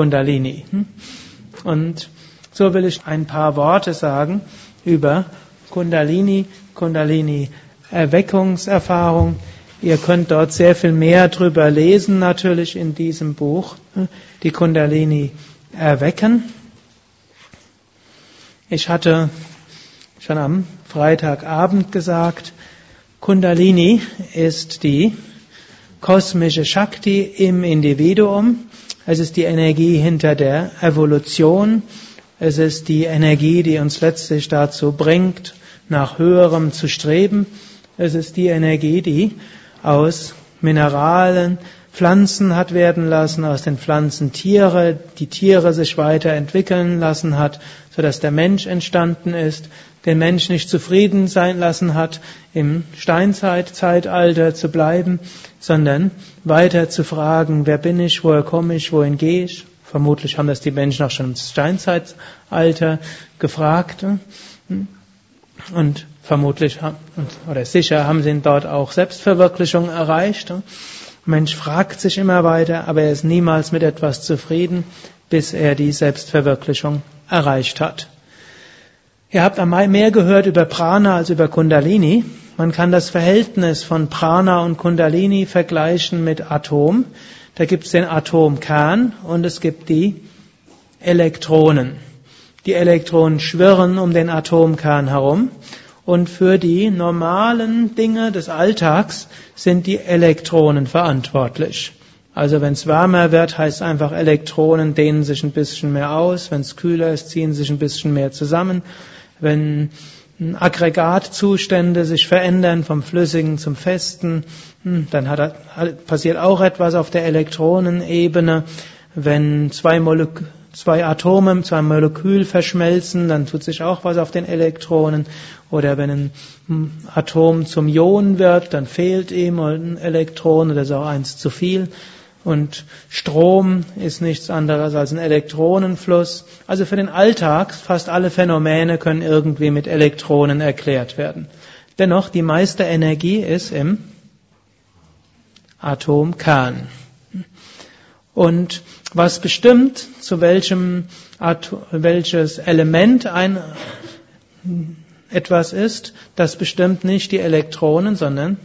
Kundalini. Und so will ich ein paar Worte sagen über Kundalini, Kundalini Erweckungserfahrung. Ihr könnt dort sehr viel mehr drüber lesen, natürlich in diesem Buch, die Kundalini erwecken. Ich hatte schon am Freitagabend gesagt, Kundalini ist die kosmische Shakti im Individuum. Es ist die Energie hinter der Evolution. Es ist die Energie, die uns letztlich dazu bringt, nach höherem zu streben. Es ist die Energie, die aus Mineralen Pflanzen hat werden lassen, aus den Pflanzen Tiere, die Tiere sich weiterentwickeln lassen hat, sodass der Mensch entstanden ist, den Mensch nicht zufrieden sein lassen hat, im Steinzeitzeitalter zu bleiben, sondern weiter zu fragen, wer bin ich, woher komme ich, wohin gehe ich. Vermutlich haben das die Menschen auch schon im Steinzeitalter gefragt. Und vermutlich oder sicher haben sie dort auch Selbstverwirklichung erreicht. Mensch fragt sich immer weiter, aber er ist niemals mit etwas zufrieden, bis er die Selbstverwirklichung erreicht hat. Ihr habt einmal mehr gehört über Prana als über Kundalini. Man kann das Verhältnis von Prana und Kundalini vergleichen mit Atom. Da gibt es den Atomkern und es gibt die Elektronen. Die Elektronen schwirren um den Atomkern herum und für die normalen Dinge des Alltags sind die Elektronen verantwortlich. Also wenn es wärmer wird, heißt einfach, Elektronen dehnen sich ein bisschen mehr aus. Wenn es kühler ist, ziehen sich ein bisschen mehr zusammen. Wenn Aggregatzustände sich verändern vom Flüssigen zum Festen, hm, dann hat, passiert auch etwas auf der Elektronenebene. Wenn zwei Moleküle zwei Atome einem Molekül verschmelzen, dann tut sich auch was auf den Elektronen. Oder wenn ein hm, Atom zum Ion wird, dann fehlt ihm ein Elektron oder ist auch eins zu viel. Und Strom ist nichts anderes als ein Elektronenfluss. Also für den Alltag, fast alle Phänomene können irgendwie mit Elektronen erklärt werden. Dennoch, die meiste Energie ist im Atomkern. Und was bestimmt, zu welchem welches Element ein etwas ist, das bestimmt nicht die Elektronen, sondern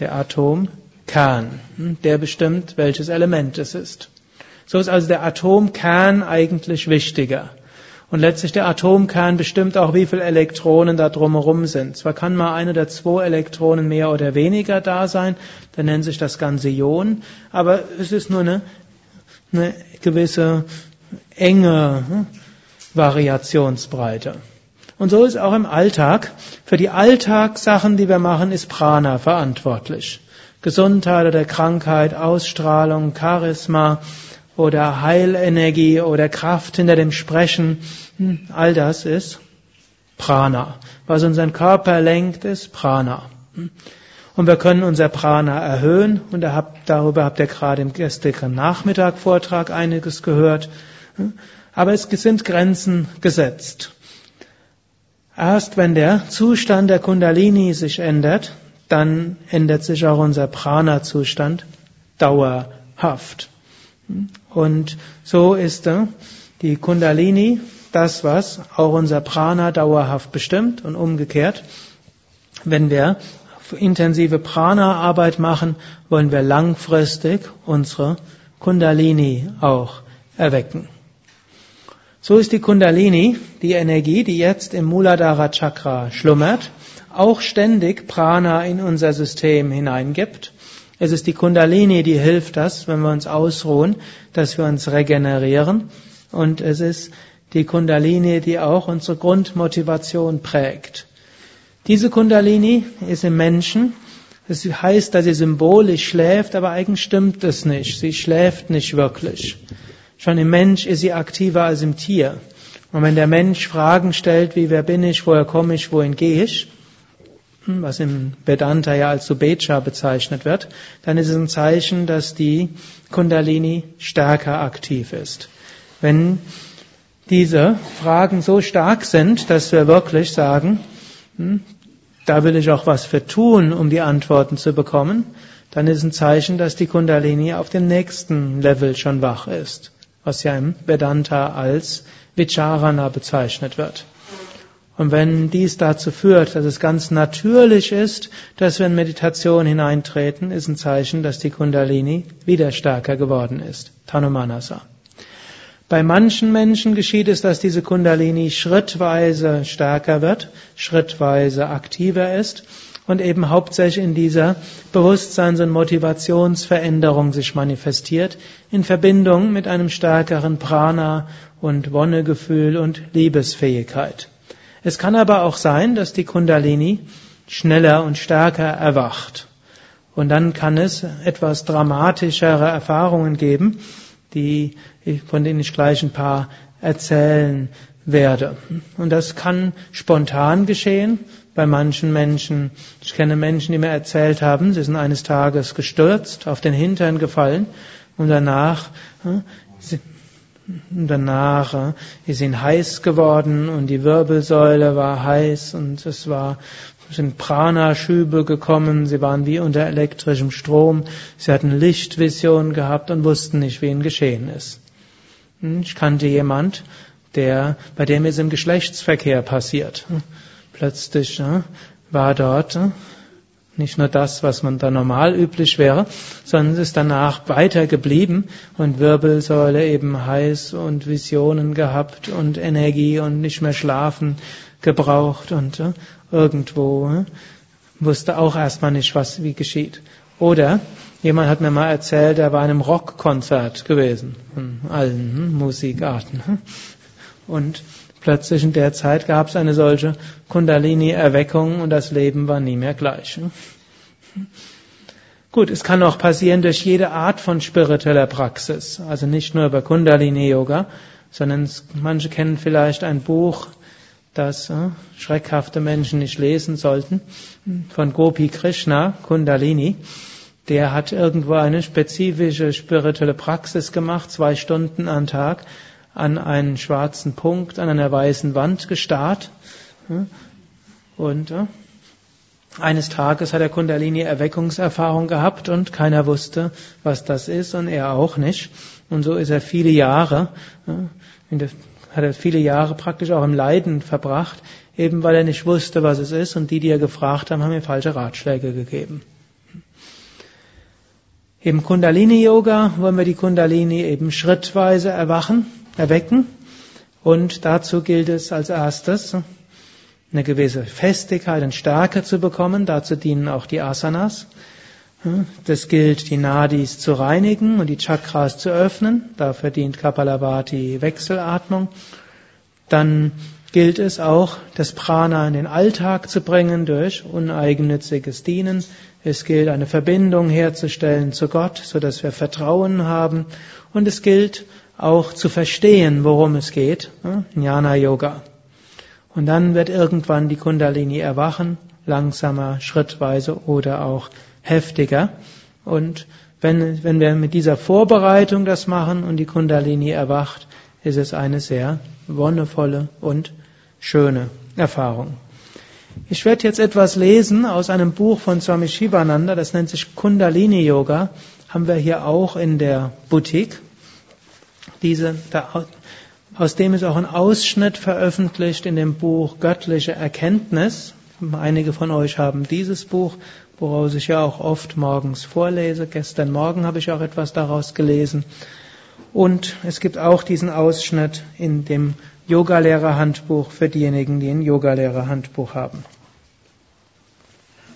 der Atomkern. Der bestimmt, welches Element es ist. So ist also der Atomkern eigentlich wichtiger. Und letztlich der Atomkern bestimmt auch, wie viele Elektronen da drumherum sind. Zwar kann mal eine oder zwei Elektronen mehr oder weniger da sein, dann nennt sich das Ganze Ion, aber es ist nur eine, eine gewisse enge hm, Variationsbreite. Und so ist auch im Alltag. Für die Alltagssachen, die wir machen, ist Prana verantwortlich. Gesundheit oder Krankheit, Ausstrahlung, Charisma, oder Heilenergie oder Kraft hinter dem Sprechen. Hm, all das ist Prana. Was unseren Körper lenkt, ist Prana. Hm. Und wir können unser Prana erhöhen und darüber habt ihr gerade im gestrigen Nachmittag Vortrag einiges gehört. Hm. Aber es sind Grenzen gesetzt. Erst wenn der Zustand der Kundalini sich ändert, dann ändert sich auch unser Prana-Zustand dauerhaft. Und so ist äh, die Kundalini das, was auch unser Prana dauerhaft bestimmt und umgekehrt. Wenn wir intensive Prana-Arbeit machen, wollen wir langfristig unsere Kundalini auch erwecken. So ist die Kundalini, die Energie, die jetzt im Muladhara Chakra schlummert, auch ständig Prana in unser System hineingibt es ist die Kundalini, die hilft das, wenn wir uns ausruhen, dass wir uns regenerieren. Und es ist die Kundalini, die auch unsere Grundmotivation prägt. Diese Kundalini ist im Menschen. Es heißt, dass sie symbolisch schläft, aber eigentlich stimmt es nicht. Sie schläft nicht wirklich. Schon im Mensch ist sie aktiver als im Tier. Und wenn der Mensch Fragen stellt, wie wer bin ich, woher komme ich, wohin gehe ich, was im Vedanta ja als Subecha bezeichnet wird, dann ist es ein Zeichen, dass die Kundalini stärker aktiv ist. Wenn diese Fragen so stark sind, dass wir wirklich sagen, hm, da will ich auch was für tun, um die Antworten zu bekommen, dann ist ein Zeichen, dass die Kundalini auf dem nächsten Level schon wach ist, was ja im Vedanta als Vicharana bezeichnet wird. Und wenn dies dazu führt, dass es ganz natürlich ist, dass wir in Meditation hineintreten, ist ein Zeichen, dass die Kundalini wieder stärker geworden ist. Tanumanasa. Bei manchen Menschen geschieht es, dass diese Kundalini schrittweise stärker wird, schrittweise aktiver ist und eben hauptsächlich in dieser Bewusstseins- und Motivationsveränderung sich manifestiert, in Verbindung mit einem stärkeren Prana und Wonnegefühl und Liebesfähigkeit. Es kann aber auch sein, dass die Kundalini schneller und stärker erwacht. Und dann kann es etwas dramatischere Erfahrungen geben, die, von denen ich gleich ein paar erzählen werde. Und das kann spontan geschehen. Bei manchen Menschen, ich kenne Menschen, die mir erzählt haben, sie sind eines Tages gestürzt, auf den Hintern gefallen und danach, danach ist ihnen heiß geworden und die Wirbelsäule war heiß und es war sind Prana-Schübe gekommen, sie waren wie unter elektrischem Strom, sie hatten Lichtvision gehabt und wussten nicht, wie ihnen geschehen ist. Hm, ich kannte jemand, der, bei dem ist im Geschlechtsverkehr passiert. Hm, plötzlich hm, war dort nicht nur das, was man da normal üblich wäre, sondern es ist danach weiter geblieben und Wirbelsäule eben heiß und Visionen gehabt und Energie und nicht mehr schlafen gebraucht und irgendwo hm, wusste auch erstmal nicht, was wie geschieht. Oder jemand hat mir mal erzählt, er war in einem Rockkonzert gewesen, von allen Musikarten. Und plötzlich in der Zeit gab es eine solche Kundalini-Erweckung und das Leben war nie mehr gleich. Gut, es kann auch passieren durch jede Art von spiritueller Praxis. Also nicht nur über Kundalini-Yoga, sondern manche kennen vielleicht ein Buch, das äh, schreckhafte Menschen nicht lesen sollten, von Gopi Krishna, Kundalini. Der hat irgendwo eine spezifische spirituelle Praxis gemacht, zwei Stunden am Tag, an einen schwarzen Punkt, an einer weißen Wand gestarrt. Und eines Tages hat er Kundalini Erweckungserfahrung gehabt und keiner wusste, was das ist und er auch nicht. Und so ist er viele Jahre hat er viele Jahre praktisch auch im Leiden verbracht, eben weil er nicht wusste, was es ist und die, die er gefragt haben, haben ihm falsche Ratschläge gegeben. Im Kundalini-Yoga wollen wir die Kundalini eben schrittweise erwachen, erwecken und dazu gilt es als erstes, eine gewisse Festigkeit und Stärke zu bekommen. Dazu dienen auch die Asanas. Das gilt, die Nadis zu reinigen und die Chakras zu öffnen. Dafür dient Kapalabhati Wechselatmung. Dann gilt es auch, das Prana in den Alltag zu bringen durch uneigennütziges Dienen. Es gilt, eine Verbindung herzustellen zu Gott, so dass wir Vertrauen haben. Und es gilt auch zu verstehen, worum es geht. Jnana Yoga. Und dann wird irgendwann die Kundalini erwachen, langsamer, schrittweise oder auch heftiger. Und wenn, wenn wir mit dieser Vorbereitung das machen und die Kundalini erwacht, ist es eine sehr wonnevolle und schöne Erfahrung. Ich werde jetzt etwas lesen aus einem Buch von Swami Shivananda, das nennt sich Kundalini Yoga, haben wir hier auch in der Boutique. Diese, da, aus dem ist auch ein Ausschnitt veröffentlicht in dem Buch Göttliche Erkenntnis. Einige von euch haben dieses Buch woraus ich ja auch oft morgens vorlese. Gestern Morgen habe ich auch etwas daraus gelesen. Und es gibt auch diesen Ausschnitt in dem Yogalehrerhandbuch für diejenigen, die ein Yogalehrerhandbuch haben.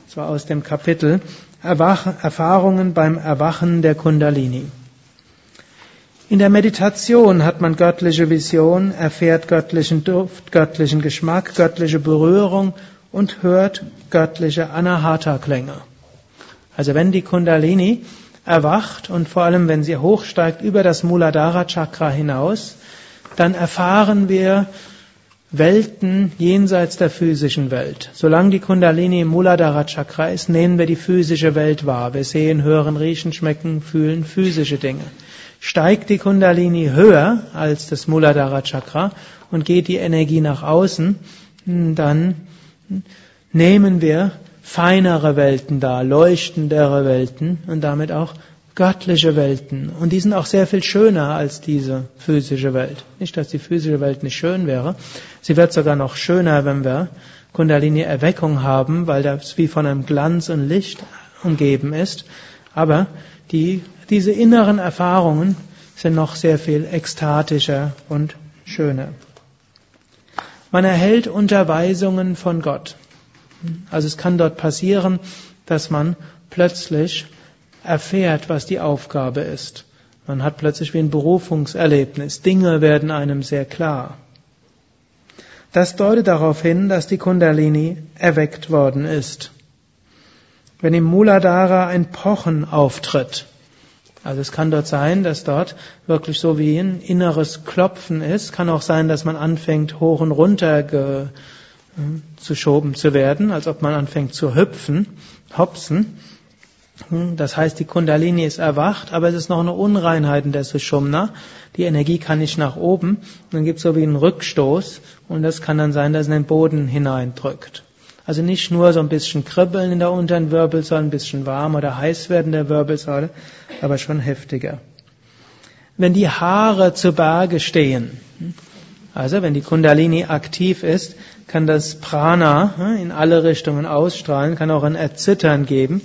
So aus dem Kapitel Erfahrungen beim Erwachen der Kundalini. In der Meditation hat man göttliche Vision, erfährt göttlichen Duft, göttlichen Geschmack, göttliche Berührung und hört göttliche Anahata-Klänge. Also wenn die Kundalini erwacht und vor allem wenn sie hochsteigt über das Muladhara Chakra hinaus, dann erfahren wir Welten jenseits der physischen Welt. Solange die Kundalini im Muladhara Chakra ist, nehmen wir die physische Welt wahr. Wir sehen, hören, riechen, schmecken, fühlen physische Dinge. Steigt die Kundalini höher als das Muladhara Chakra und geht die Energie nach außen, dann nehmen wir feinere Welten da, leuchtendere Welten und damit auch göttliche Welten. Und die sind auch sehr viel schöner als diese physische Welt. Nicht, dass die physische Welt nicht schön wäre. Sie wird sogar noch schöner, wenn wir Kundalini-Erweckung haben, weil das wie von einem Glanz und Licht umgeben ist. Aber die, diese inneren Erfahrungen sind noch sehr viel ekstatischer und schöner. Man erhält Unterweisungen von Gott. Also es kann dort passieren, dass man plötzlich erfährt, was die Aufgabe ist. Man hat plötzlich wie ein Berufungserlebnis. Dinge werden einem sehr klar. Das deutet darauf hin, dass die Kundalini erweckt worden ist. Wenn im Muladhara ein Pochen auftritt, also es kann dort sein, dass dort wirklich so wie ein inneres Klopfen ist, kann auch sein, dass man anfängt hoch und runter ge, äh, zu schoben zu werden, als ob man anfängt zu hüpfen, hopsen. Hm, das heißt, die Kundalini ist erwacht, aber es ist noch eine Unreinheit in der Sushumna. Die Energie kann nicht nach oben. Dann gibt es so wie einen Rückstoß und das kann dann sein, dass es in den Boden hineindrückt. Also nicht nur so ein bisschen kribbeln in der unteren Wirbelsäule, ein bisschen warm oder heiß werden der Wirbelsäule, aber schon heftiger. Wenn die Haare zu Berge stehen, also wenn die Kundalini aktiv ist, kann das Prana hm, in alle Richtungen ausstrahlen, kann auch ein Erzittern geben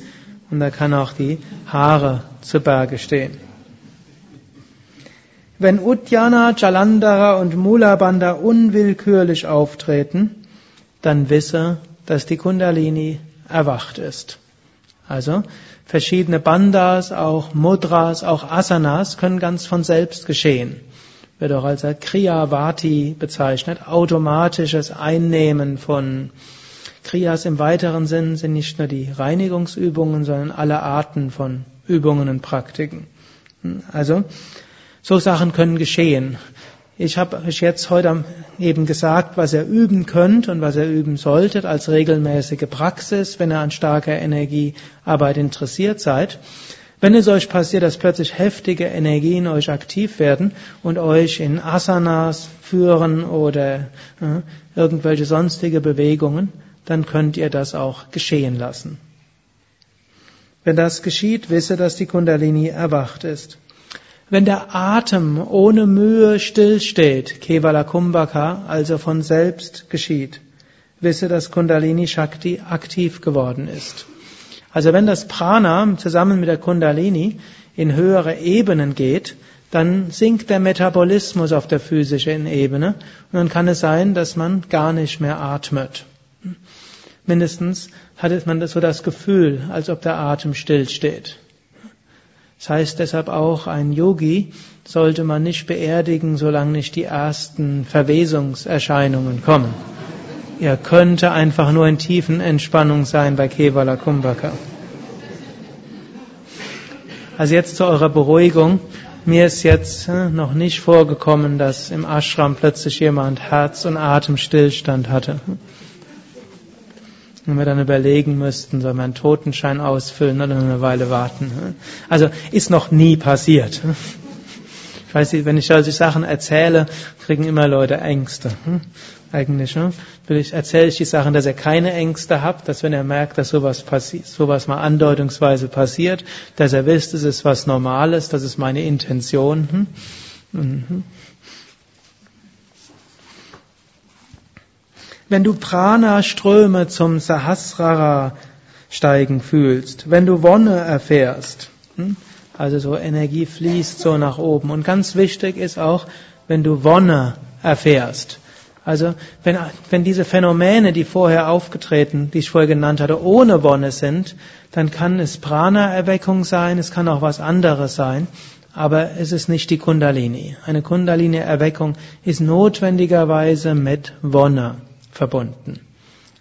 und da kann auch die Haare zu Berge stehen. Wenn Uddiyana, Jalandhara und Mulabandha unwillkürlich auftreten, dann wisse, dass die Kundalini erwacht ist. Also verschiedene Bandas, auch Mudras, auch Asanas können ganz von selbst geschehen. Wird auch als Kriyavati bezeichnet, automatisches Einnehmen von Kriyas im weiteren Sinn sind nicht nur die Reinigungsübungen, sondern alle Arten von Übungen und Praktiken. Also, so Sachen können geschehen. Ich habe euch jetzt heute eben gesagt, was ihr üben könnt und was ihr üben solltet als regelmäßige Praxis, wenn ihr an starker Energiearbeit interessiert seid. Wenn es euch passiert, dass plötzlich heftige Energien euch aktiv werden und euch in Asanas führen oder äh, irgendwelche sonstige Bewegungen, dann könnt ihr das auch geschehen lassen. Wenn das geschieht, wisse, dass die Kundalini erwacht ist. Wenn der Atem ohne Mühe stillsteht, Kevala Kumbhaka, also von selbst geschieht, wisse, dass Kundalini Shakti aktiv geworden ist. Also wenn das Prana zusammen mit der Kundalini in höhere Ebenen geht, dann sinkt der Metabolismus auf der physischen Ebene und dann kann es sein, dass man gar nicht mehr atmet. Mindestens hat man so das Gefühl, als ob der Atem stillsteht. Das heißt deshalb auch, ein Yogi sollte man nicht beerdigen, solange nicht die ersten Verwesungserscheinungen kommen. Er könnte einfach nur in tiefen Entspannung sein bei Kevala Kumbhaka. Also jetzt zu eurer Beruhigung. Mir ist jetzt äh, noch nicht vorgekommen, dass im Ashram plötzlich jemand Herz- und Atemstillstand hatte. Wenn wir dann überlegen müssten, soll man einen Totenschein ausfüllen oder eine Weile warten. Also ist noch nie passiert. Ich weiß nicht, wenn ich solche Sachen erzähle, kriegen immer Leute Ängste. Eigentlich, ne? Ich erzähle ich die Sachen, dass er keine Ängste hat, dass wenn er merkt, dass sowas sowas mal andeutungsweise passiert, dass er wisst, es ist was Normales, das ist meine Intention. Wenn du Prana-Ströme zum Sahasrara steigen fühlst, wenn du Wonne erfährst, hm? also so Energie fließt so nach oben. Und ganz wichtig ist auch, wenn du Wonne erfährst. Also wenn, wenn diese Phänomene, die vorher aufgetreten, die ich vorher genannt hatte, ohne Wonne sind, dann kann es Prana-Erweckung sein, es kann auch was anderes sein, aber es ist nicht die Kundalini. Eine Kundalini-Erweckung ist notwendigerweise mit Wonne verbunden.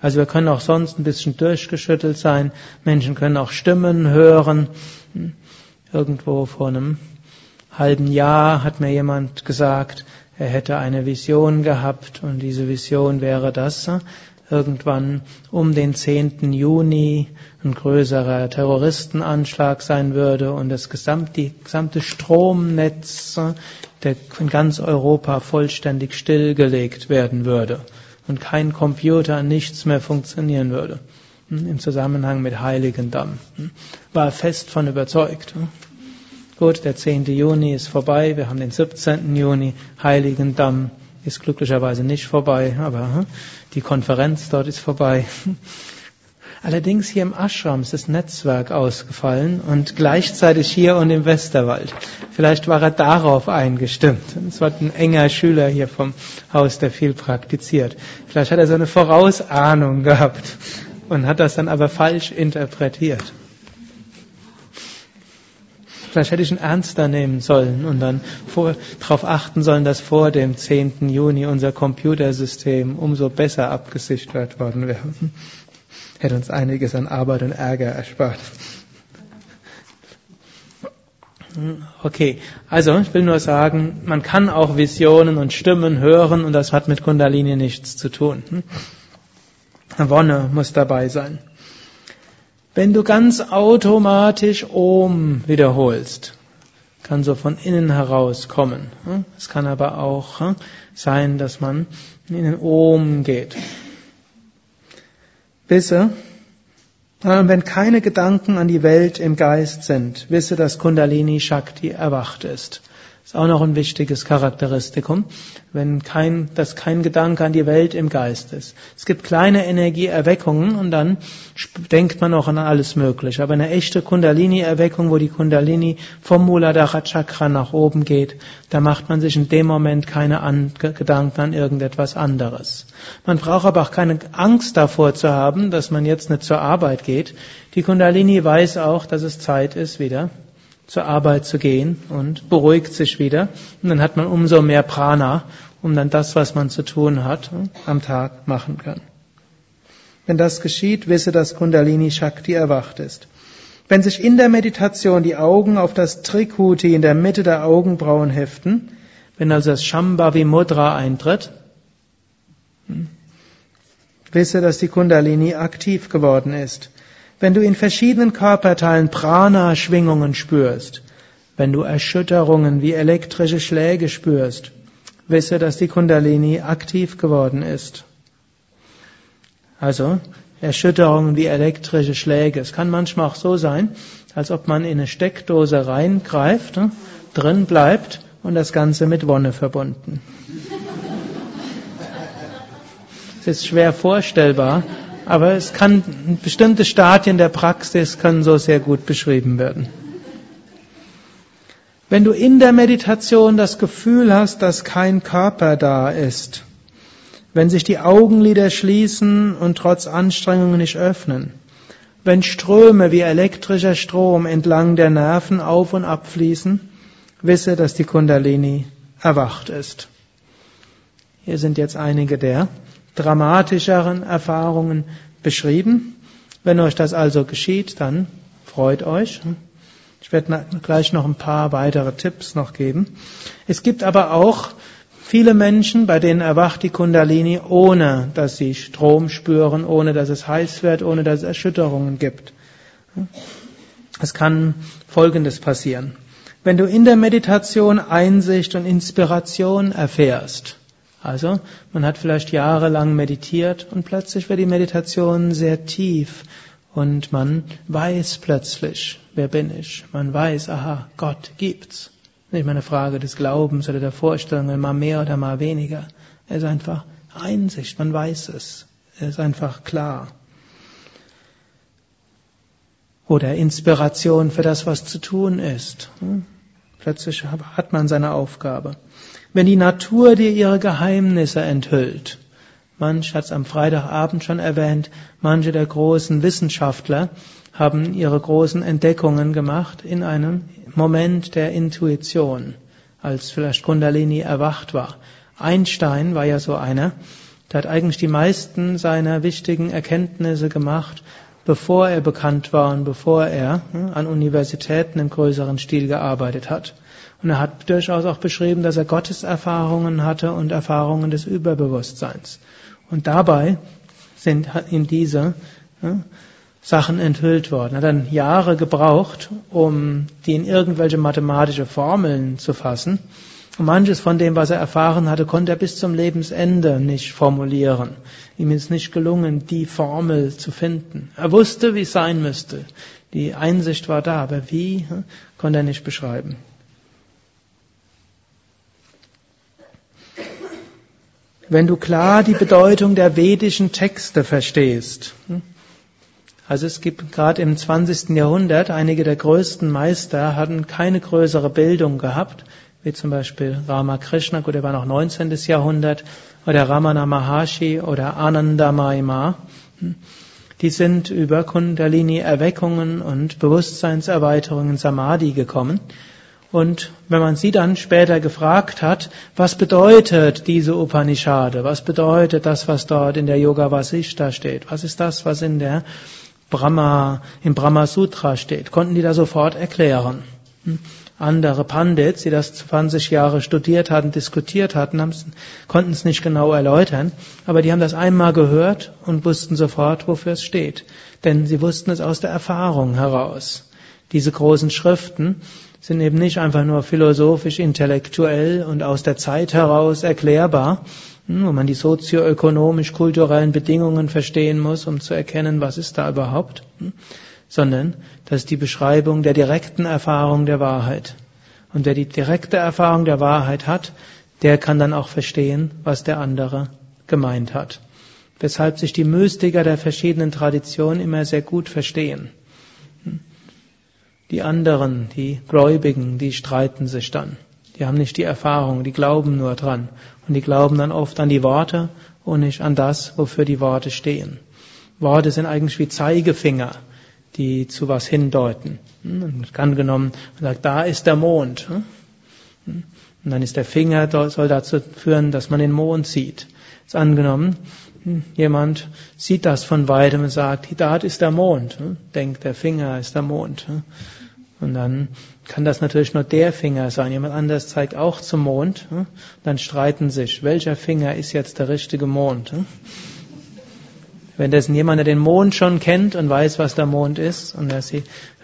Also wir können auch sonst ein bisschen durchgeschüttelt sein. Menschen können auch Stimmen hören. Irgendwo vor einem halben Jahr hat mir jemand gesagt, er hätte eine Vision gehabt und diese Vision wäre das, irgendwann um den 10. Juni ein größerer Terroristenanschlag sein würde und das gesamte, gesamte Stromnetz in ganz Europa vollständig stillgelegt werden würde und kein Computer, nichts mehr funktionieren würde. hm, im Zusammenhang mit Heiligendamm. Hm. War fest von überzeugt. Hm. Gut, der 10. Juni ist vorbei, wir haben den 17. Juni, Heiligendamm ist glücklicherweise nicht vorbei, aber die Konferenz dort ist vorbei. Allerdings hier im Ashram ist das Netzwerk ausgefallen und gleichzeitig hier und im Westerwald. Vielleicht war er darauf eingestimmt. Es war ein enger Schüler hier vom Haus, der viel praktiziert. Vielleicht hat er so eine Vorausahnung gehabt und hat das dann aber falsch interpretiert. Vielleicht hätte ich ihn ernster nehmen sollen und dann darauf achten sollen, dass vor dem 10. Juni unser Computersystem umso besser abgesichert worden wäre hätte uns einiges an Arbeit und Ärger erspart. Okay, also ich will nur sagen, man kann auch Visionen und Stimmen hören und das hat mit Kundalini nichts zu tun. Wonne muss dabei sein. Wenn du ganz automatisch Om wiederholst, kann so von innen heraus kommen. Es kann aber auch sein, dass man in den Om geht. Wisse, wenn keine Gedanken an die Welt im Geist sind, wisse, dass Kundalini Shakti erwacht ist. Ist auch noch ein wichtiges Charakteristikum, wenn kein, dass kein Gedanke an die Welt im Geist ist. Es gibt kleine Energieerweckungen und dann denkt man auch an alles Mögliche. Aber eine echte Kundalini-Erweckung, wo die Kundalini vom Muladhara Chakra nach oben geht, da macht man sich in dem Moment keine an Gedanken an irgendetwas anderes. Man braucht aber auch keine Angst davor zu haben, dass man jetzt nicht zur Arbeit geht. Die Kundalini weiß auch, dass es Zeit ist, wieder zur Arbeit zu gehen und beruhigt sich wieder. Und dann hat man umso mehr Prana, um dann das, was man zu tun hat, am Tag machen kann. Wenn das geschieht, wisse, dass Kundalini Shakti erwacht ist. Wenn sich in der Meditation die Augen auf das Trikuti in der Mitte der Augenbrauen heften, wenn also das Shambhavi Mudra eintritt, hm, wisse, dass die Kundalini aktiv geworden ist. Wenn du in verschiedenen Körperteilen Prana-Schwingungen spürst, wenn du Erschütterungen wie elektrische Schläge spürst, wisse, dass die Kundalini aktiv geworden ist. Also Erschütterungen wie elektrische Schläge. Es kann manchmal auch so sein, als ob man in eine Steckdose reingreift, ne, drin bleibt und das Ganze mit Wonne verbunden. Es ist schwer vorstellbar, aber es kann, bestimmte Stadien der Praxis können so sehr gut beschrieben werden. Wenn du in der Meditation das Gefühl hast, dass kein Körper da ist, wenn sich die Augenlider schließen und trotz Anstrengungen nicht öffnen, wenn Ströme wie elektrischer Strom entlang der Nerven auf und ab fließen, wisse, dass die Kundalini erwacht ist. Hier sind jetzt einige der dramatischeren Erfahrungen beschrieben. Wenn euch das also geschieht, dann freut euch. Ich werde gleich noch ein paar weitere Tipps noch geben. Es gibt aber auch viele Menschen, bei denen erwacht die Kundalini, ohne dass sie Strom spüren, ohne dass es heiß wird, ohne dass es Erschütterungen gibt. Es kann Folgendes passieren. Wenn du in der Meditation Einsicht und Inspiration erfährst, also, man hat vielleicht jahrelang meditiert und plötzlich wird die Meditation sehr tief und man weiß plötzlich, wer bin ich? Man weiß, aha, Gott gibt's. Nicht mehr eine Frage des Glaubens oder der Vorstellung, mal mehr oder mal weniger. Es ist einfach Einsicht, man weiß es. Es ist einfach klar. Oder Inspiration für das, was zu tun ist. Plötzlich hat man seine Aufgabe. Wenn die Natur dir ihre Geheimnisse enthüllt, manch hat es am Freitagabend schon erwähnt, manche der großen Wissenschaftler haben ihre großen Entdeckungen gemacht in einem Moment der Intuition, als vielleicht Kundalini erwacht war. Einstein war ja so einer, der hat eigentlich die meisten seiner wichtigen Erkenntnisse gemacht, bevor er bekannt war und bevor er hm, an Universitäten im größeren Stil gearbeitet hat. Und er hat durchaus auch beschrieben, dass er Gotteserfahrungen hatte und Erfahrungen des Überbewusstseins. Und dabei sind ihm diese ja, Sachen enthüllt worden. Er hat dann Jahre gebraucht, um die in irgendwelche mathematische Formeln zu fassen. Und manches von dem, was er erfahren hatte, konnte er bis zum Lebensende nicht formulieren. Ihm ist nicht gelungen, die Formel zu finden. Er wusste, wie es sein müsste. Die Einsicht war da, aber wie, hm, konnte er nicht beschreiben. Wenn du klar die Bedeutung der vedischen Texte verstehst, hm, also es gibt gerade im 20. Jahrhundert, einige der größten Meister hatten keine größere Bildung gehabt, wie zum Beispiel Ramakrishna, gut, der war noch 19. Jahrhundert, oder Ramana Maharshi oder Ananda Maima. Die sind über Kundalini-Erweckungen und Bewusstseinserweiterungen Samadhi gekommen. Und wenn man sie dann später gefragt hat, was bedeutet diese Upanishade? Was bedeutet das, was dort in der Yoga Vasishta steht? Was ist das, was in der Brahma, im Brahma Sutra steht? Konnten die da sofort erklären. Andere Pandits, die das 20 Jahre studiert hatten, diskutiert hatten, konnten es nicht genau erläutern, aber die haben das einmal gehört und wussten sofort, wofür es steht. Denn sie wussten es aus der Erfahrung heraus. Diese großen Schriften sind eben nicht einfach nur philosophisch, intellektuell und aus der Zeit heraus erklärbar, hm, wo man die sozioökonomisch-kulturellen Bedingungen verstehen muss, um zu erkennen, was ist da überhaupt, hm, sondern das ist die Beschreibung der direkten Erfahrung der Wahrheit. Und wer die direkte Erfahrung der Wahrheit hat, der kann dann auch verstehen, was der andere gemeint hat. Weshalb sich die Mystiker der verschiedenen Traditionen immer sehr gut verstehen. Die anderen, die Gläubigen, die streiten sich dann. Die haben nicht die Erfahrung, die glauben nur dran. Und die glauben dann oft an die Worte und nicht an das, wofür die Worte stehen. Worte sind eigentlich wie Zeigefinger, die zu was hindeuten. Und angenommen, man sagt, da ist der Mond. Und dann ist der Finger, soll dazu führen, dass man den Mond sieht. Ist angenommen, jemand sieht das von weitem und sagt, da ist der Mond. Denkt, der Finger ist der Mond. Und dann kann das natürlich nur der Finger sein. Jemand anders zeigt auch zum Mond. Hm? Dann streiten sich, welcher Finger ist jetzt der richtige Mond. Wenn das jemand, der den Mond schon kennt und weiß, was der Mond ist, und er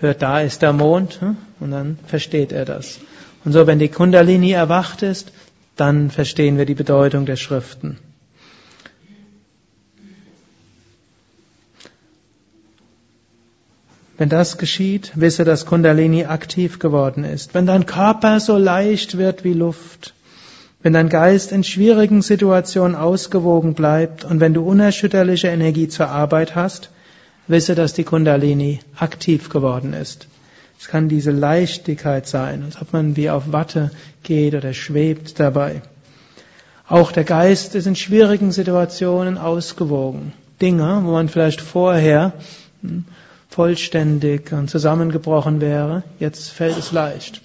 hört, da ist der Mond, hm? und dann versteht er das. Und so, wenn die Kundalini erwacht ist, dann verstehen wir die Bedeutung der Schriften. Wenn das geschieht, wisse, dass Kundalini aktiv geworden ist. Wenn dein Körper so leicht wird wie Luft, wenn dein Geist in schwierigen Situationen ausgewogen bleibt und wenn du unerschütterliche Energie zur Arbeit hast, wisse, dass die Kundalini aktiv geworden ist. Es kann diese Leichtigkeit sein, als ob man wie auf Watte geht oder schwebt dabei. Auch der Geist ist in schwierigen Situationen ausgewogen. Dinge, wo man vielleicht vorher hm, vollständig und zusammengebrochen wäre, jetzt fällt es leicht.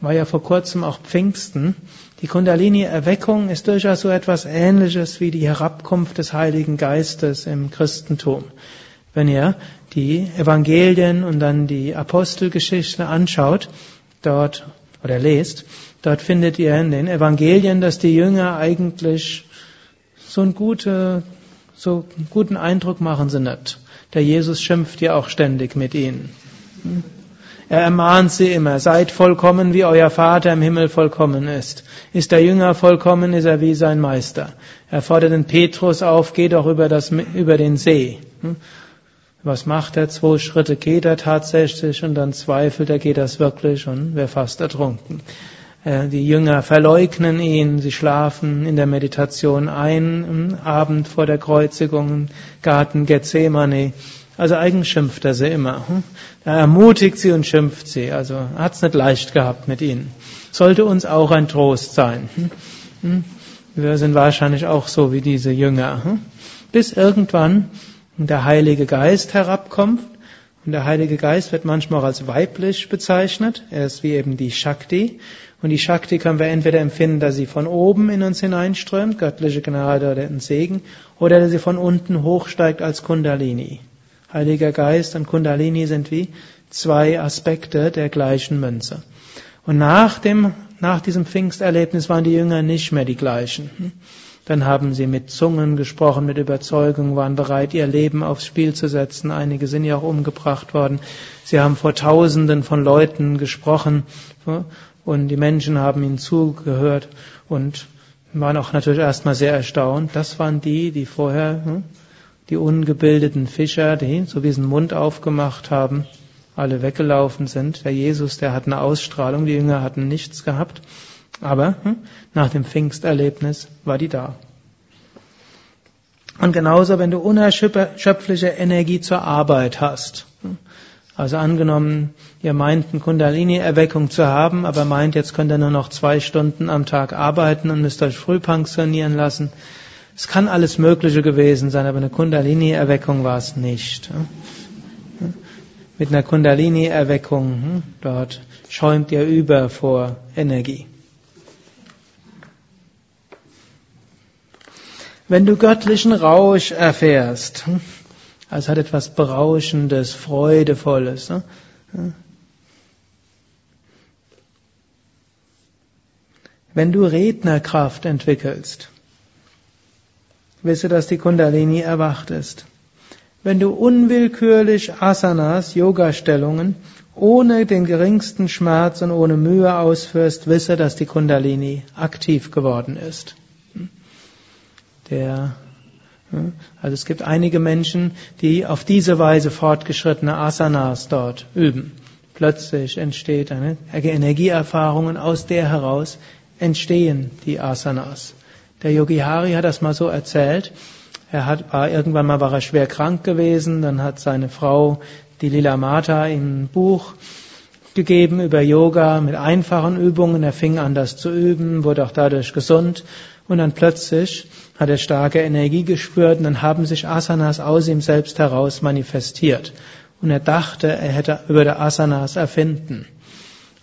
War ja vor kurzem auch Pfingsten. Die Kundalini-Erweckung ist durchaus so etwas Ähnliches wie die Herabkunft des Heiligen Geistes im Christentum. Wenn ihr die Evangelien und dann die Apostelgeschichte anschaut, dort oder lest, dort findet ihr in den Evangelien, dass die Jünger eigentlich so einen, gute, so einen guten Eindruck machen nicht. Der Jesus schimpft ja auch ständig mit ihnen. Er ermahnt sie immer, seid vollkommen, wie euer Vater im Himmel vollkommen ist. Ist der Jünger vollkommen, ist er wie sein Meister. Er fordert den Petrus auf, geh doch über, das, über den See. Was macht er? Zwei Schritte geht er tatsächlich und dann zweifelt er, geht das wirklich und wäre fast ertrunken. Äh, die Jünger verleugnen ihn, sie schlafen in der Meditation ein, am Abend vor der Kreuzigung Garten Gethsemane. Also eigentlich schimpft er sie immer. Hm? Er ermutigt sie und schimpft sie. Also hat es nicht leicht gehabt mit ihnen. Sollte uns auch ein Trost sein. Hm? Hm? Wir sind wahrscheinlich auch so wie diese Jünger. Bis irgendwann der Heilige Geist herabkommt. Und der Heilige Geist wird manchmal auch als weiblich bezeichnet. Er ist wie eben die Shakti. Und die Shakti können wir entweder empfinden, dass sie von oben in uns hineinströmt, göttliche Gnade oder ein Segen, oder dass sie von unten hochsteigt als Kundalini. Heiliger Geist und Kundalini sind wie zwei Aspekte der gleichen Münze. Und nach dem, nach diesem Pfingsterlebnis waren die Jünger nicht mehr die gleichen. Dann haben sie mit Zungen gesprochen, mit Überzeugung, waren bereit, ihr Leben aufs Spiel zu setzen. Einige sind ja auch umgebracht worden. Sie haben vor Tausenden von Leuten gesprochen und die Menschen haben ihnen zugehört und waren auch natürlich erstmal sehr erstaunt. Das waren die, die vorher hm, die ungebildeten Fischer, die so diesen Mund aufgemacht haben, alle weggelaufen sind. Der Jesus, der hat eine Ausstrahlung, die Jünger hatten nichts gehabt. Aber hm, nach dem Pfingsterlebnis war die da. Und genauso, wenn du unerschöpfliche Energie zur Arbeit hast. Hm, also angenommen, ihr meint eine Kundalini-Erweckung zu haben, aber meint, jetzt könnt ihr nur noch zwei Stunden am Tag arbeiten und müsst euch früh pensionieren lassen. Es kann alles Mögliche gewesen sein, aber eine Kundalini-Erweckung war es nicht. Mit einer Kundalini-Erweckung, hm, dort schäumt ihr über vor Energie. Wenn du göttlichen Rausch erfährst, hm, also hat etwas Berauschendes, Freudevolles. Wenn du Rednerkraft entwickelst, wisse, dass die Kundalini erwacht ist. Wenn du unwillkürlich Asanas, Yoga-Stellungen, ohne den geringsten Schmerz und ohne Mühe ausführst, wisse, dass die Kundalini aktiv geworden ist. Der also es gibt einige Menschen, die auf diese Weise fortgeschrittene Asanas dort üben. Plötzlich entsteht eine Energieerfahrung und aus der heraus entstehen die Asanas. Der Yogi Hari hat das mal so erzählt. Er hat, war, irgendwann mal war er schwer krank gewesen, dann hat seine Frau, die Lila Mata, ihm ein Buch gegeben über Yoga mit einfachen Übungen. Er fing an, das zu üben, wurde auch dadurch gesund. Und dann plötzlich hat er starke Energie gespürt und dann haben sich Asanas aus ihm selbst heraus manifestiert. Und er dachte, er hätte der Asanas erfinden.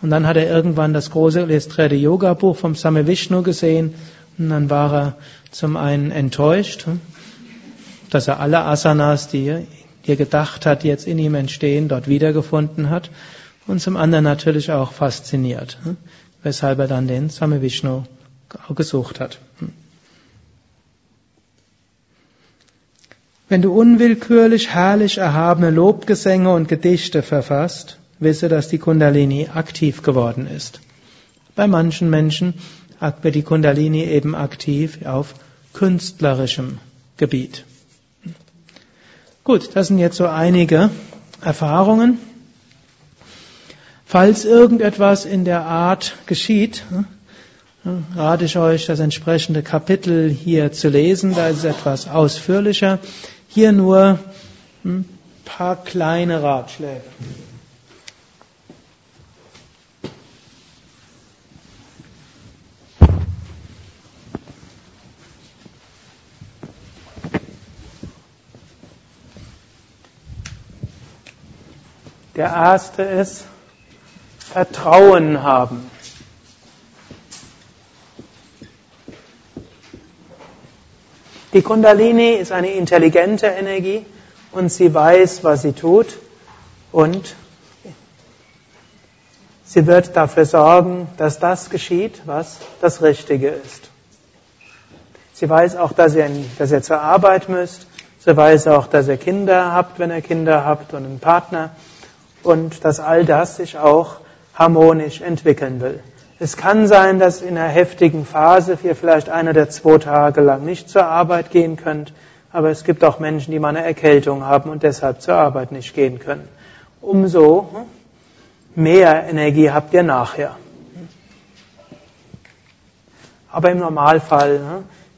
Und dann hat er irgendwann das große illustrierte Yoga-Buch vom Same Vishnu gesehen und dann war er zum einen enttäuscht, dass er alle Asanas, die er gedacht hat, jetzt in ihm entstehen, dort wiedergefunden hat und zum anderen natürlich auch fasziniert, weshalb er dann den Same Vishnu gesucht hat. Wenn du unwillkürlich herrlich erhabene Lobgesänge und Gedichte verfasst, wisse, dass die Kundalini aktiv geworden ist. Bei manchen Menschen wird die Kundalini eben aktiv auf künstlerischem Gebiet. Gut, das sind jetzt so einige Erfahrungen. Falls irgendetwas in der Art geschieht, rate ich euch, das entsprechende Kapitel hier zu lesen. Da ist es etwas ausführlicher. Hier nur ein paar kleine Ratschläge. Der erste ist Vertrauen haben. Die Kundalini ist eine intelligente Energie und sie weiß, was sie tut und sie wird dafür sorgen, dass das geschieht, was das Richtige ist. Sie weiß auch, dass ihr, dass ihr zur Arbeit müsst. Sie weiß auch, dass ihr Kinder habt, wenn ihr Kinder habt und einen Partner und dass all das sich auch harmonisch entwickeln will. Es kann sein, dass in einer heftigen Phase ihr vielleicht eine oder zwei Tage lang nicht zur Arbeit gehen könnt, aber es gibt auch Menschen, die mal eine Erkältung haben und deshalb zur Arbeit nicht gehen können. Umso mehr Energie habt ihr nachher. Aber im Normalfall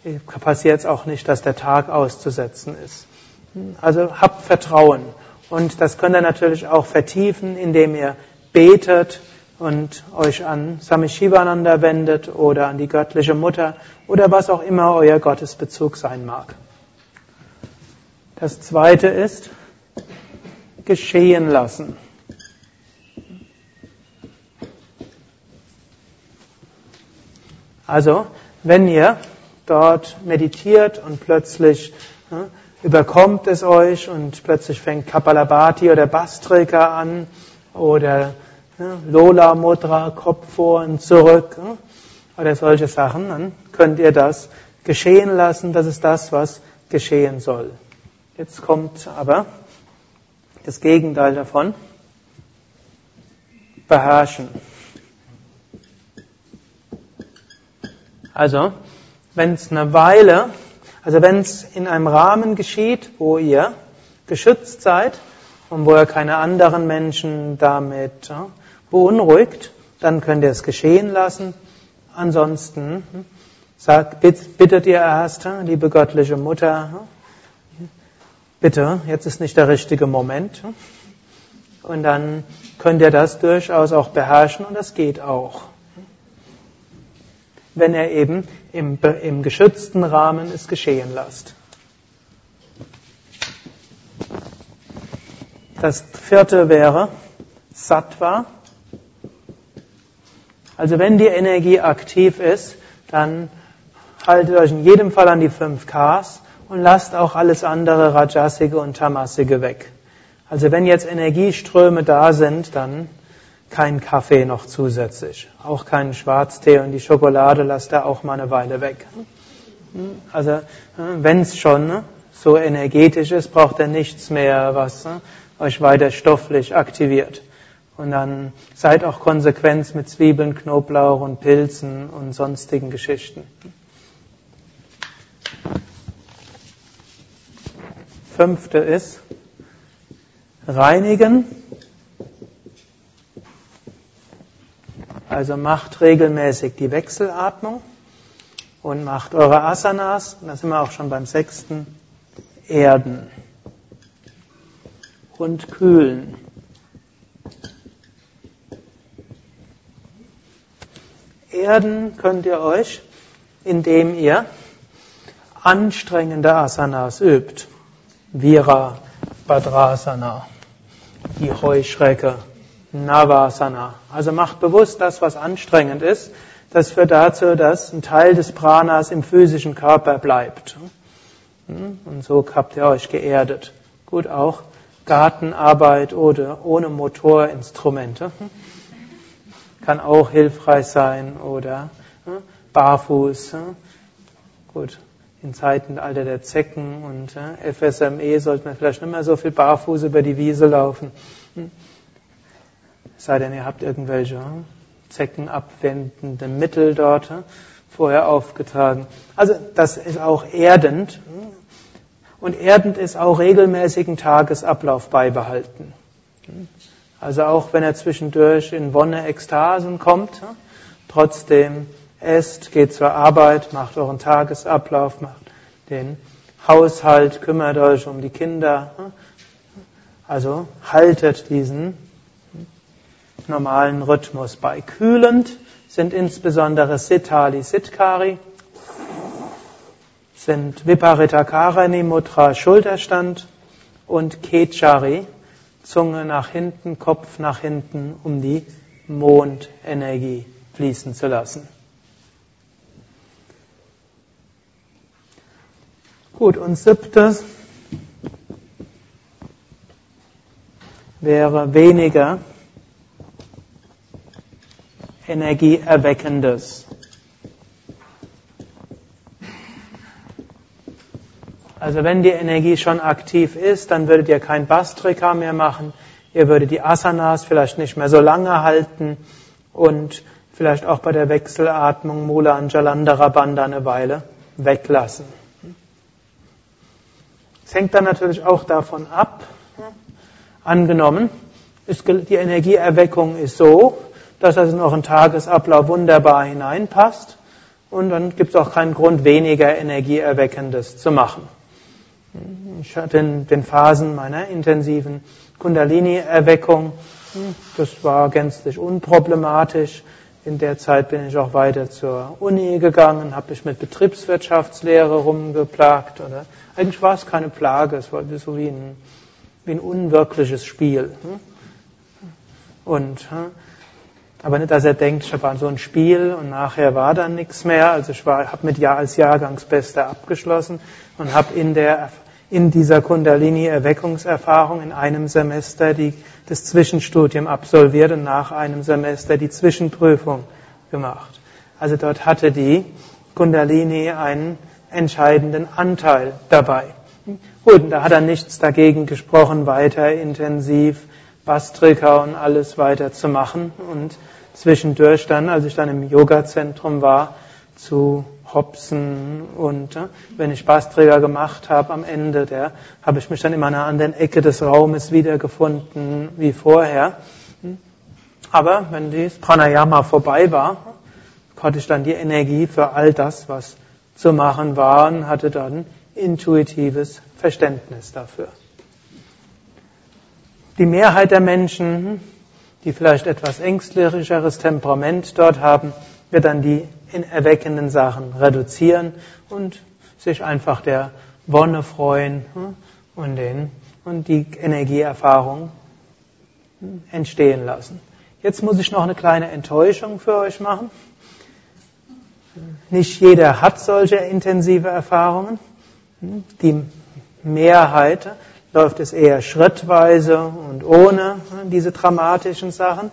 ne, passiert es auch nicht, dass der Tag auszusetzen ist. Also habt Vertrauen. Und das könnt ihr natürlich auch vertiefen, indem ihr betet, und euch an Sami Shivananda wendet oder an die göttliche Mutter oder was auch immer euer Gottesbezug sein mag. Das zweite ist geschehen lassen. Also, wenn ihr dort meditiert und plötzlich ne, überkommt es euch und plötzlich fängt Kapalabhati oder Bastrika an oder Lola Mudra, Kopf vor und zurück oder solche Sachen, dann könnt ihr das geschehen lassen, das ist das, was geschehen soll. Jetzt kommt aber das Gegenteil davon. Beherrschen. Also, wenn es eine Weile, also wenn es in einem Rahmen geschieht, wo ihr geschützt seid und wo ihr keine anderen Menschen damit beunruhigt, dann könnt ihr es geschehen lassen. Ansonsten hm, sagt, bittet ihr erst, liebe göttliche Mutter, bitte, jetzt ist nicht der richtige Moment. Und dann könnt ihr das durchaus auch beherrschen und das geht auch. Wenn er eben im, im geschützten Rahmen es geschehen lasst. Das vierte wäre Sattva. Also wenn die Energie aktiv ist, dann haltet euch in jedem Fall an die fünf Ks und lasst auch alles andere Rajasige und Tamasige weg. Also wenn jetzt Energieströme da sind, dann kein Kaffee noch zusätzlich, auch keinen Schwarztee und die Schokolade lasst ihr auch mal eine Weile weg. Also wenn es schon so energetisch ist, braucht ihr nichts mehr, was euch weiter stofflich aktiviert. Und dann seid auch konsequent mit Zwiebeln, Knoblauch und Pilzen und sonstigen Geschichten. Fünfte ist reinigen. Also macht regelmäßig die Wechselatmung und macht eure Asanas, da sind wir auch schon beim sechsten, erden und kühlen. Erden könnt ihr euch, indem ihr anstrengende Asanas übt. Vira, Badrasana, die Heuschrecke, Navasana. Also macht bewusst das, was anstrengend ist. Das führt dazu, dass ein Teil des Pranas im physischen Körper bleibt. Und so habt ihr euch geerdet. Gut auch Gartenarbeit oder ohne Motorinstrumente. Kann auch hilfreich sein oder barfuß. Gut, in Zeiten Alter der Zecken und FSME sollte man vielleicht nicht mehr so viel barfuß über die Wiese laufen. Sei denn, ihr habt irgendwelche zeckenabwendende Mittel dort vorher aufgetragen. Also das ist auch erdend. Und erdend ist auch regelmäßigen Tagesablauf beibehalten. Also auch wenn er zwischendurch in Wonne, Ekstasen kommt, trotzdem esst, geht zur Arbeit, macht euren Tagesablauf, macht den Haushalt, kümmert euch um die Kinder. Also haltet diesen normalen Rhythmus bei. Kühlend sind insbesondere Siddhali, Siddhkari, sind Viparitakarani Mudra Schulterstand und Kechari Zunge nach hinten, Kopf nach hinten, um die Mondenergie fließen zu lassen. Gut, und siebtes wäre weniger Energieerweckendes. Also wenn die Energie schon aktiv ist, dann würdet ihr kein Bastrika mehr machen. Ihr würdet die Asanas vielleicht nicht mehr so lange halten und vielleicht auch bei der Wechselatmung Mula und Jalandhara Bandha eine Weile weglassen. Es hängt dann natürlich auch davon ab, angenommen, die Energieerweckung ist so, dass das in euren Tagesablauf wunderbar hineinpasst und dann gibt es auch keinen Grund, weniger Energieerweckendes zu machen. Ich hatte in den Phasen meiner intensiven Kundalini-Erweckung, das war gänzlich unproblematisch. In der Zeit bin ich auch weiter zur Uni gegangen, habe mich mit Betriebswirtschaftslehre rumgeplagt. Oder eigentlich war es keine Plage, es war so wie ein, wie ein unwirkliches Spiel. Und, aber nicht, dass er denkt, ich habe so ein Spiel und nachher war dann nichts mehr. Also ich habe mit Jahr als Jahrgangsbester abgeschlossen und habe in der in dieser Kundalini-Erweckungserfahrung in einem Semester die, das Zwischenstudium absolviert und nach einem Semester die Zwischenprüfung gemacht. Also dort hatte die Kundalini einen entscheidenden Anteil dabei. Gut, da hat er nichts dagegen gesprochen, weiter intensiv Bastrika und alles weiter zu machen und zwischendurch dann, als ich dann im Yoga-Zentrum war, zu hopsen und äh, wenn ich Bastrika gemacht habe am Ende, der habe ich mich dann in einer anderen Ecke des Raumes wiedergefunden wie vorher. Aber wenn das Pranayama vorbei war, hatte ich dann die Energie für all das, was zu machen war und hatte dann intuitives Verständnis dafür. Die Mehrheit der Menschen, die vielleicht etwas ängstlicheres Temperament dort haben, wird dann die erweckenden Sachen reduzieren und sich einfach der Wonne freuen hm, und, den, und die Energieerfahrung hm, entstehen lassen. Jetzt muss ich noch eine kleine Enttäuschung für euch machen. Nicht jeder hat solche intensive Erfahrungen. Die Mehrheit läuft es eher schrittweise und ohne diese dramatischen Sachen.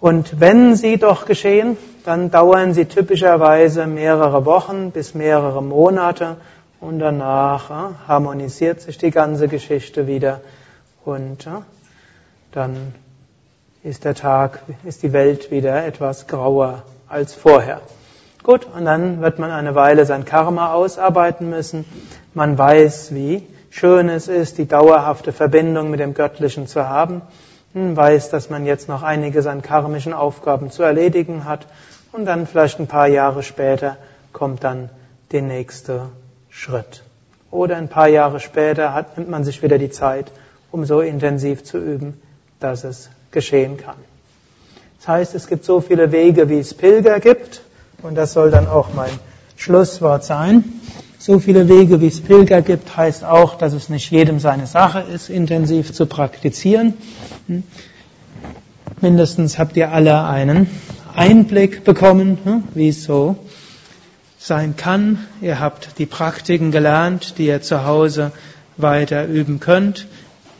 Und wenn sie doch geschehen, dann dauern sie typischerweise mehrere Wochen bis mehrere Monate und danach harmonisiert sich die ganze Geschichte wieder und dann ist der Tag, ist die Welt wieder etwas grauer als vorher. Gut, und dann wird man eine Weile sein Karma ausarbeiten müssen. Man weiß, wie schön es ist, die dauerhafte Verbindung mit dem Göttlichen zu haben. Man weiß, dass man jetzt noch einiges an karmischen Aufgaben zu erledigen hat. Und dann vielleicht ein paar Jahre später kommt dann der nächste Schritt. Oder ein paar Jahre später hat, nimmt man sich wieder die Zeit, um so intensiv zu üben, dass es geschehen kann. Das heißt, es gibt so viele Wege, wie es Pilger gibt, und das soll dann auch mein Schlusswort sein. So viele Wege, wie es Pilger gibt, heißt auch, dass es nicht jedem seine Sache ist, intensiv zu praktizieren. Hm? Mindestens habt ihr alle einen Einblick bekommen, hm, wie es so sein kann. Ihr habt die Praktiken gelernt, die ihr zu Hause weiter üben könnt.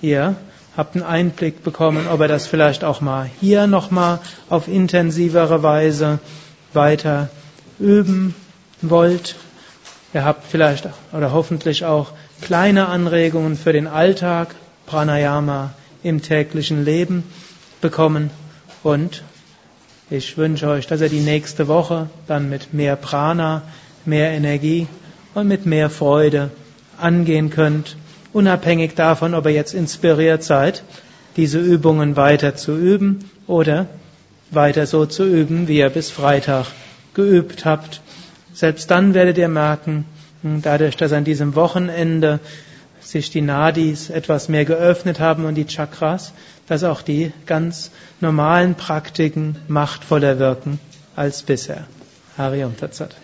Ihr habt einen Einblick bekommen, ob ihr das vielleicht auch mal hier nochmal auf intensivere Weise weiter üben wollt. Ihr habt vielleicht oder hoffentlich auch kleine Anregungen für den Alltag, Pranayama im täglichen Leben bekommen und ich wünsche euch, dass ihr die nächste Woche dann mit mehr Prana, mehr Energie und mit mehr Freude angehen könnt unabhängig davon, ob ihr jetzt inspiriert seid, diese Übungen weiter zu üben oder weiter so zu üben, wie ihr bis Freitag geübt habt. Selbst dann werdet ihr merken, hm, dadurch, dass an diesem Wochenende sich die Nadis etwas mehr geöffnet haben und die Chakras, dass auch die ganz normalen Praktiken machtvoller wirken als bisher. Hari Tatsat.